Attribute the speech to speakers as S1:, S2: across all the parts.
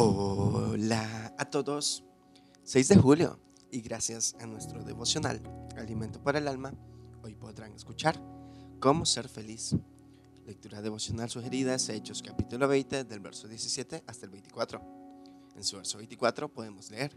S1: Hola a todos. 6 de julio y gracias a nuestro devocional Alimento para el Alma, hoy podrán escuchar Cómo ser feliz. Lectura devocional sugerida es Hechos capítulo 20 del verso 17 hasta el 24. En su verso 24 podemos leer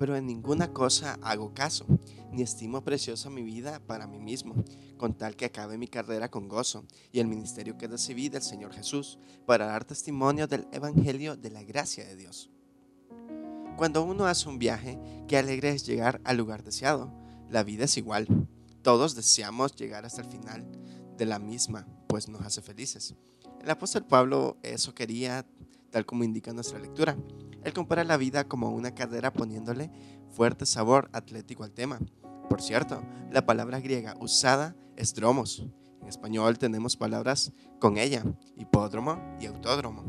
S1: pero en ninguna cosa hago caso, ni estimo preciosa mi vida para mí mismo, con tal que acabe mi carrera con gozo y el ministerio que recibí del Señor Jesús, para dar testimonio del Evangelio de la gracia de Dios. Cuando uno hace un viaje, qué alegre es llegar al lugar deseado. La vida es igual. Todos deseamos llegar hasta el final de la misma, pues nos hace felices. El apóstol Pablo eso quería, tal como indica nuestra lectura. Él compara la vida como una carrera poniéndole fuerte sabor atlético al tema. Por cierto, la palabra griega usada es dromos. En español tenemos palabras con ella, hipódromo y autódromo.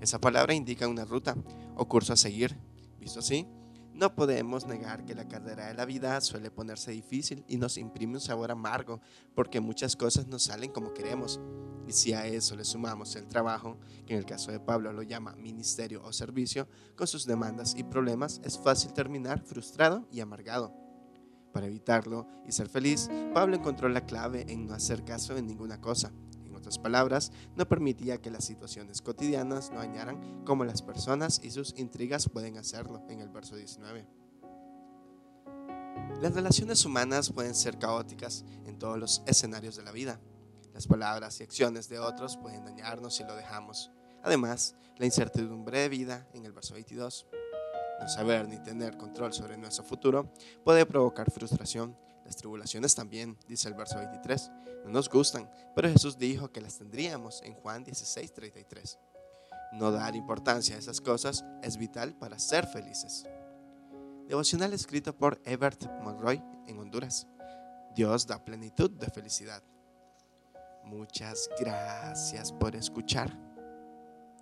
S1: Esa palabra indica una ruta o curso a seguir. Visto así, no podemos negar que la carrera de la vida suele ponerse difícil y nos imprime un sabor amargo porque muchas cosas no salen como queremos. Y si a eso le sumamos el trabajo, que en el caso de Pablo lo llama ministerio o servicio, con sus demandas y problemas, es fácil terminar frustrado y amargado. Para evitarlo y ser feliz, Pablo encontró la clave en no hacer caso en ninguna cosa, otras palabras, no permitía que las situaciones cotidianas no dañaran como las personas y sus intrigas pueden hacerlo, en el verso 19. Las relaciones humanas pueden ser caóticas en todos los escenarios de la vida. Las palabras y acciones de otros pueden dañarnos si lo dejamos. Además, la incertidumbre de vida, en el verso 22, no saber ni tener control sobre nuestro futuro puede provocar frustración, las tribulaciones también, dice el verso 23, no nos gustan, pero Jesús dijo que las tendríamos en Juan 16, 33. No dar importancia a esas cosas es vital para ser felices. Devocional escrito por Ebert Monroy en Honduras. Dios da plenitud de felicidad. Muchas gracias por escuchar.